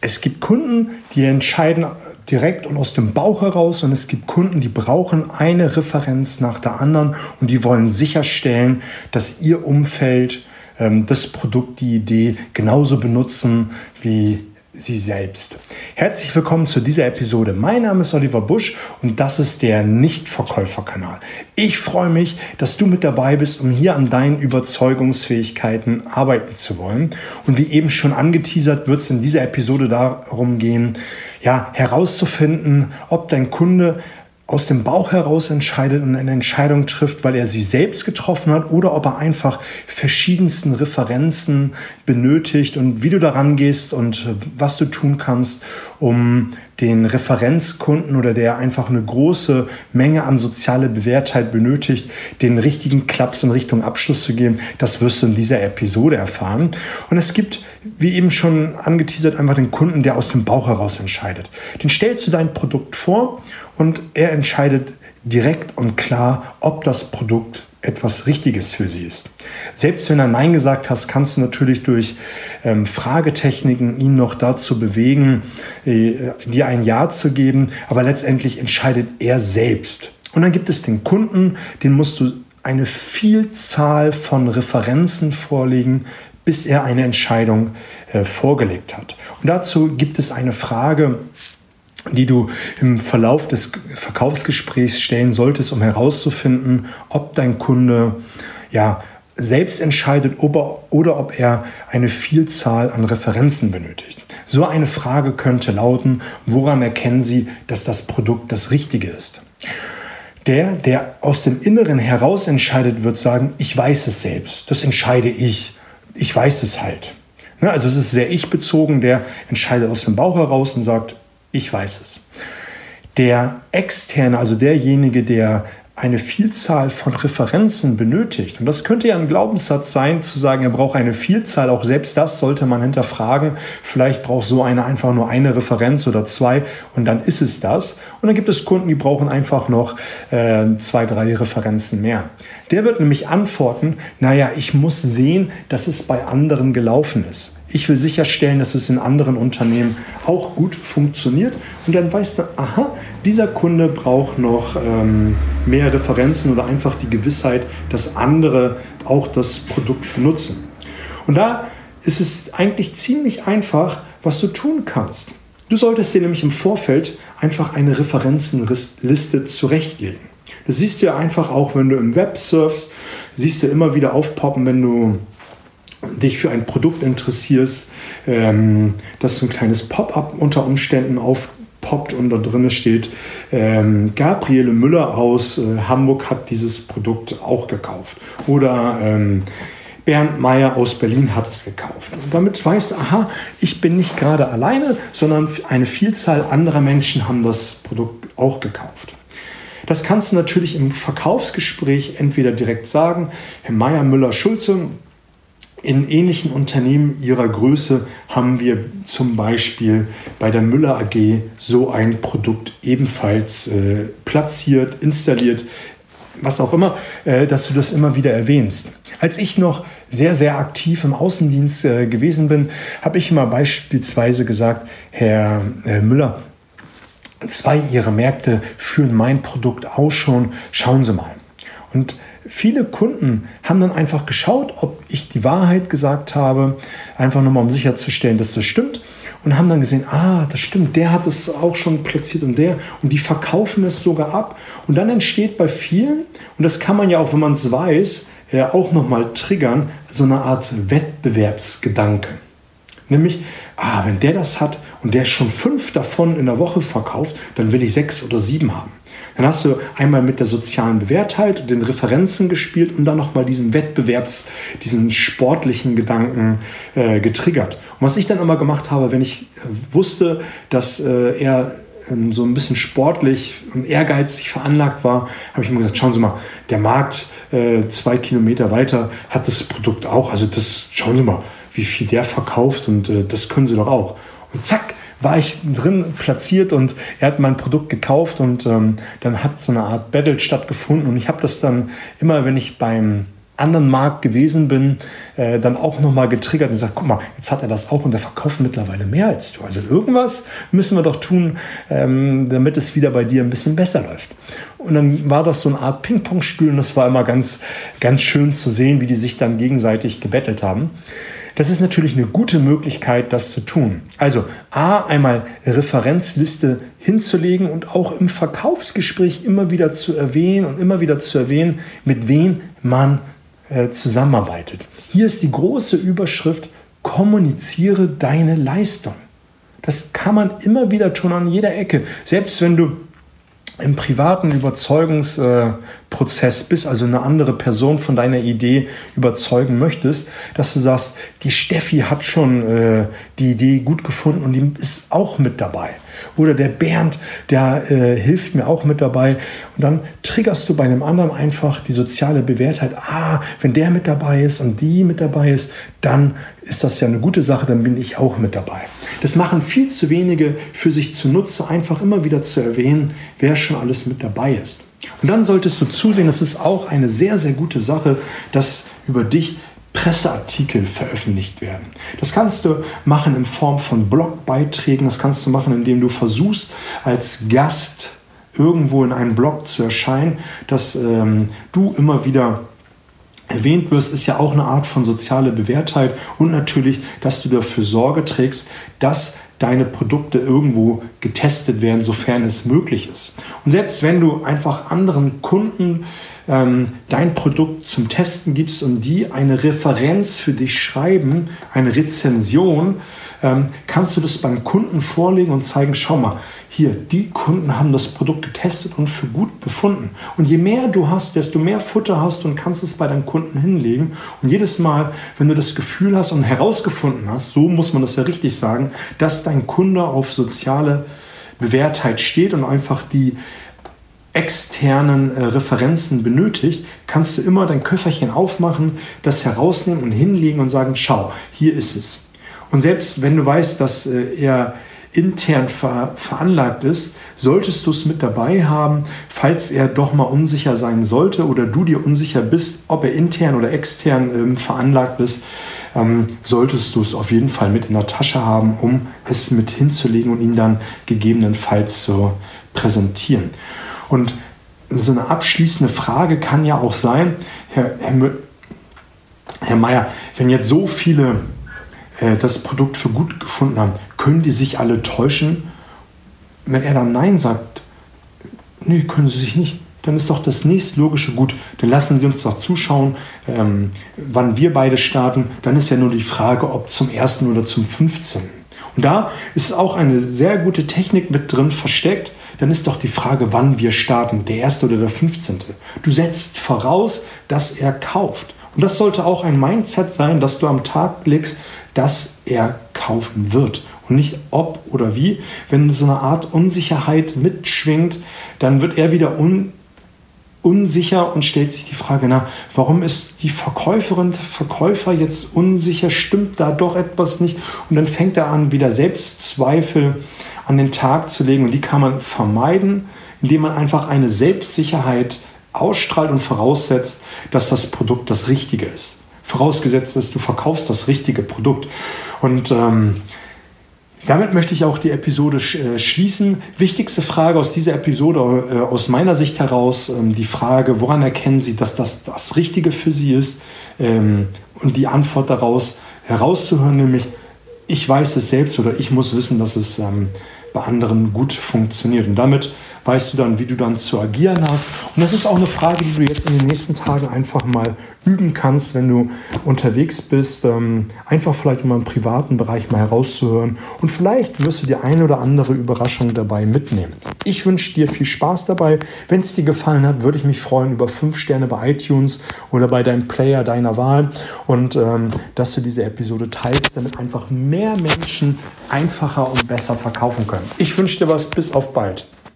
es gibt Kunden, die entscheiden direkt und aus dem Bauch heraus und es gibt Kunden, die brauchen eine Referenz nach der anderen und die wollen sicherstellen, dass ihr Umfeld ähm, das Produkt, die Idee genauso benutzen wie Sie selbst. Herzlich willkommen zu dieser Episode. Mein Name ist Oliver Busch und das ist der Nichtverkäuferkanal. Ich freue mich, dass du mit dabei bist, um hier an deinen Überzeugungsfähigkeiten arbeiten zu wollen. Und wie eben schon angeteasert, wird es in dieser Episode darum gehen, ja, herauszufinden, ob dein Kunde aus dem Bauch heraus entscheidet und eine Entscheidung trifft, weil er sie selbst getroffen hat oder ob er einfach verschiedensten Referenzen benötigt und wie du daran gehst und was du tun kannst, um den Referenzkunden oder der einfach eine große Menge an soziale Bewährtheit benötigt, den richtigen Klaps in Richtung Abschluss zu geben, das wirst du in dieser Episode erfahren. Und es gibt, wie eben schon angeteasert, einfach den Kunden, der aus dem Bauch heraus entscheidet. Den stellst du dein Produkt vor und er entscheidet direkt und klar, ob das Produkt etwas Richtiges für sie ist. Selbst wenn er Nein gesagt hast, kannst du natürlich durch ähm, Fragetechniken ihn noch dazu bewegen, äh, dir ein Ja zu geben, aber letztendlich entscheidet er selbst. Und dann gibt es den Kunden, den musst du eine Vielzahl von Referenzen vorlegen, bis er eine Entscheidung äh, vorgelegt hat. Und dazu gibt es eine Frage, die du im Verlauf des Verkaufsgesprächs stellen solltest, um herauszufinden, ob dein Kunde ja, selbst entscheidet ob er, oder ob er eine Vielzahl an Referenzen benötigt. So eine Frage könnte lauten, woran erkennen Sie, dass das Produkt das Richtige ist? Der, der aus dem Inneren heraus entscheidet, wird sagen, ich weiß es selbst, das entscheide ich, ich weiß es halt. Ne, also es ist sehr ich-bezogen, der entscheidet aus dem Bauch heraus und sagt, ich weiß es. Der Externe, also derjenige, der eine Vielzahl von Referenzen benötigt. Und das könnte ja ein Glaubenssatz sein, zu sagen, er braucht eine Vielzahl. Auch selbst das sollte man hinterfragen. Vielleicht braucht so einer einfach nur eine Referenz oder zwei und dann ist es das. Und dann gibt es Kunden, die brauchen einfach noch äh, zwei, drei Referenzen mehr. Der wird nämlich antworten, naja, ich muss sehen, dass es bei anderen gelaufen ist. Ich will sicherstellen, dass es in anderen Unternehmen auch gut funktioniert. Und dann weißt du, aha, dieser Kunde braucht noch ähm, mehr Referenzen oder einfach die Gewissheit, dass andere auch das Produkt benutzen. Und da ist es eigentlich ziemlich einfach, was du tun kannst. Du solltest dir nämlich im Vorfeld einfach eine Referenzenliste zurechtlegen. Das siehst du ja einfach auch, wenn du im Web surfst, siehst du immer wieder aufpoppen, wenn du dich für ein Produkt interessierst, ähm, dass so ein kleines Pop-up unter Umständen aufpoppt und da drin steht, ähm, Gabriele Müller aus äh, Hamburg hat dieses Produkt auch gekauft. Oder ähm, Bernd Meyer aus Berlin hat es gekauft. Und damit weißt du, aha, ich bin nicht gerade alleine, sondern eine Vielzahl anderer Menschen haben das Produkt auch gekauft. Das kannst du natürlich im Verkaufsgespräch entweder direkt sagen, Herr Meyer, Müller, Schulze, in ähnlichen Unternehmen ihrer Größe haben wir zum Beispiel bei der Müller AG so ein Produkt ebenfalls äh, platziert, installiert, was auch immer, äh, dass du das immer wieder erwähnst. Als ich noch sehr, sehr aktiv im Außendienst äh, gewesen bin, habe ich immer beispielsweise gesagt, Herr äh, Müller, zwei Ihrer Märkte führen mein Produkt aus schon, schauen Sie mal. Und viele Kunden haben dann einfach geschaut, ob ich die Wahrheit gesagt habe, einfach nochmal um sicherzustellen, dass das stimmt. Und haben dann gesehen, ah, das stimmt, der hat es auch schon platziert und der. Und die verkaufen es sogar ab. Und dann entsteht bei vielen, und das kann man ja auch, wenn man es weiß, ja auch nochmal triggern, so eine Art Wettbewerbsgedanke. Nämlich, ah, wenn der das hat und der schon fünf davon in der Woche verkauft, dann will ich sechs oder sieben haben. Dann hast du einmal mit der sozialen Bewährtheit den Referenzen gespielt und dann nochmal diesen Wettbewerbs, diesen sportlichen Gedanken äh, getriggert. Und was ich dann immer gemacht habe, wenn ich äh, wusste, dass äh, er ähm, so ein bisschen sportlich und ehrgeizig veranlagt war, habe ich immer gesagt, schauen Sie mal, der Markt äh, zwei Kilometer weiter hat das Produkt auch. Also das, schauen Sie mal, wie viel der verkauft und äh, das können Sie doch auch. Und zack, war ich drin platziert und er hat mein Produkt gekauft und ähm, dann hat so eine Art Battle stattgefunden und ich habe das dann immer, wenn ich beim anderen Markt gewesen bin, äh, dann auch nochmal getriggert und gesagt, guck mal, jetzt hat er das auch und der verkauft mittlerweile mehr als du. Also irgendwas müssen wir doch tun, ähm, damit es wieder bei dir ein bisschen besser läuft. Und dann war das so eine Art Ping-Pong-Spiel und das war immer ganz, ganz schön zu sehen, wie die sich dann gegenseitig gebettelt haben. Das ist natürlich eine gute Möglichkeit, das zu tun. Also A, einmal Referenzliste hinzulegen und auch im Verkaufsgespräch immer wieder zu erwähnen und immer wieder zu erwähnen, mit wem man äh, zusammenarbeitet. Hier ist die große Überschrift, kommuniziere deine Leistung. Das kann man immer wieder tun an jeder Ecke. Selbst wenn du im privaten Überzeugungsprozess bist, also eine andere Person von deiner Idee überzeugen möchtest, dass du sagst, die Steffi hat schon äh, die Idee gut gefunden und die ist auch mit dabei. Oder der Bernd, der äh, hilft mir auch mit dabei. Und dann triggerst du bei einem anderen einfach die soziale Bewährtheit. Ah, wenn der mit dabei ist und die mit dabei ist, dann ist das ja eine gute Sache, dann bin ich auch mit dabei. Das machen viel zu wenige für sich zunutze, einfach immer wieder zu erwähnen, wer schon alles mit dabei ist. Und dann solltest du zusehen, das ist auch eine sehr, sehr gute Sache, dass über dich Presseartikel veröffentlicht werden. Das kannst du machen in Form von Blogbeiträgen, das kannst du machen, indem du versuchst, als Gast irgendwo in einem Blog zu erscheinen, dass ähm, du immer wieder erwähnt wirst, ist ja auch eine Art von soziale Bewährtheit und natürlich, dass du dafür Sorge trägst, dass deine Produkte irgendwo getestet werden, sofern es möglich ist. Und selbst wenn du einfach anderen Kunden ähm, dein Produkt zum Testen gibst und die eine Referenz für dich schreiben, eine Rezension, ähm, kannst du das beim Kunden vorlegen und zeigen, schau mal, hier, die Kunden haben das Produkt getestet und für gut befunden. Und je mehr du hast, desto mehr Futter hast und kannst es bei deinem Kunden hinlegen. Und jedes Mal, wenn du das Gefühl hast und herausgefunden hast, so muss man das ja richtig sagen, dass dein Kunde auf soziale Bewährtheit steht und einfach die externen äh, Referenzen benötigt, kannst du immer dein Köfferchen aufmachen, das herausnehmen und hinlegen und sagen, schau, hier ist es. Und selbst wenn du weißt, dass äh, er intern ver veranlagt ist, solltest du es mit dabei haben, falls er doch mal unsicher sein sollte oder du dir unsicher bist, ob er intern oder extern ähm, veranlagt ist, ähm, solltest du es auf jeden Fall mit in der Tasche haben, um es mit hinzulegen und ihn dann gegebenenfalls zu präsentieren. Und so eine abschließende Frage kann ja auch sein, Herr, Herr, Herr Mayer, wenn jetzt so viele äh, das Produkt für gut gefunden haben, können die sich alle täuschen? Wenn er dann Nein sagt, nee, können sie sich nicht, dann ist doch das nächstlogische gut. Dann lassen Sie uns doch zuschauen, ähm, wann wir beide starten. Dann ist ja nur die Frage, ob zum ersten oder zum 15. Und da ist auch eine sehr gute Technik mit drin versteckt dann ist doch die Frage, wann wir starten, der erste oder der 15. Du setzt voraus, dass er kauft. Und das sollte auch ein Mindset sein, dass du am Tag legst, dass er kaufen wird und nicht ob oder wie. Wenn so eine Art Unsicherheit mitschwingt, dann wird er wieder un unsicher und stellt sich die Frage, na, warum ist die Verkäuferin, der Verkäufer jetzt unsicher, stimmt da doch etwas nicht? Und dann fängt er an, wieder Selbstzweifel an den Tag zu legen und die kann man vermeiden, indem man einfach eine Selbstsicherheit ausstrahlt und voraussetzt, dass das Produkt das Richtige ist. Vorausgesetzt ist, du verkaufst das richtige Produkt. Und ähm, damit möchte ich auch die Episode äh, schließen. Wichtigste Frage aus dieser Episode, äh, aus meiner Sicht heraus, ähm, die Frage, woran erkennen Sie, dass das das Richtige für Sie ist? Ähm, und die Antwort daraus herauszuhören, nämlich, ich weiß es selbst oder ich muss wissen, dass es ähm, bei anderen gut funktioniert. Und damit weißt du dann, wie du dann zu agieren hast. Und das ist auch eine Frage, die du jetzt in den nächsten Tagen einfach mal üben kannst, wenn du unterwegs bist. Ähm, einfach vielleicht mal im privaten Bereich mal herauszuhören. Und vielleicht wirst du die eine oder andere Überraschung dabei mitnehmen. Ich wünsche dir viel Spaß dabei. Wenn es dir gefallen hat, würde ich mich freuen über fünf Sterne bei iTunes oder bei deinem Player deiner Wahl. Und ähm, dass du diese Episode teilst, damit einfach mehr Menschen einfacher und besser verkaufen können. Ich wünsche dir was. Bis auf bald.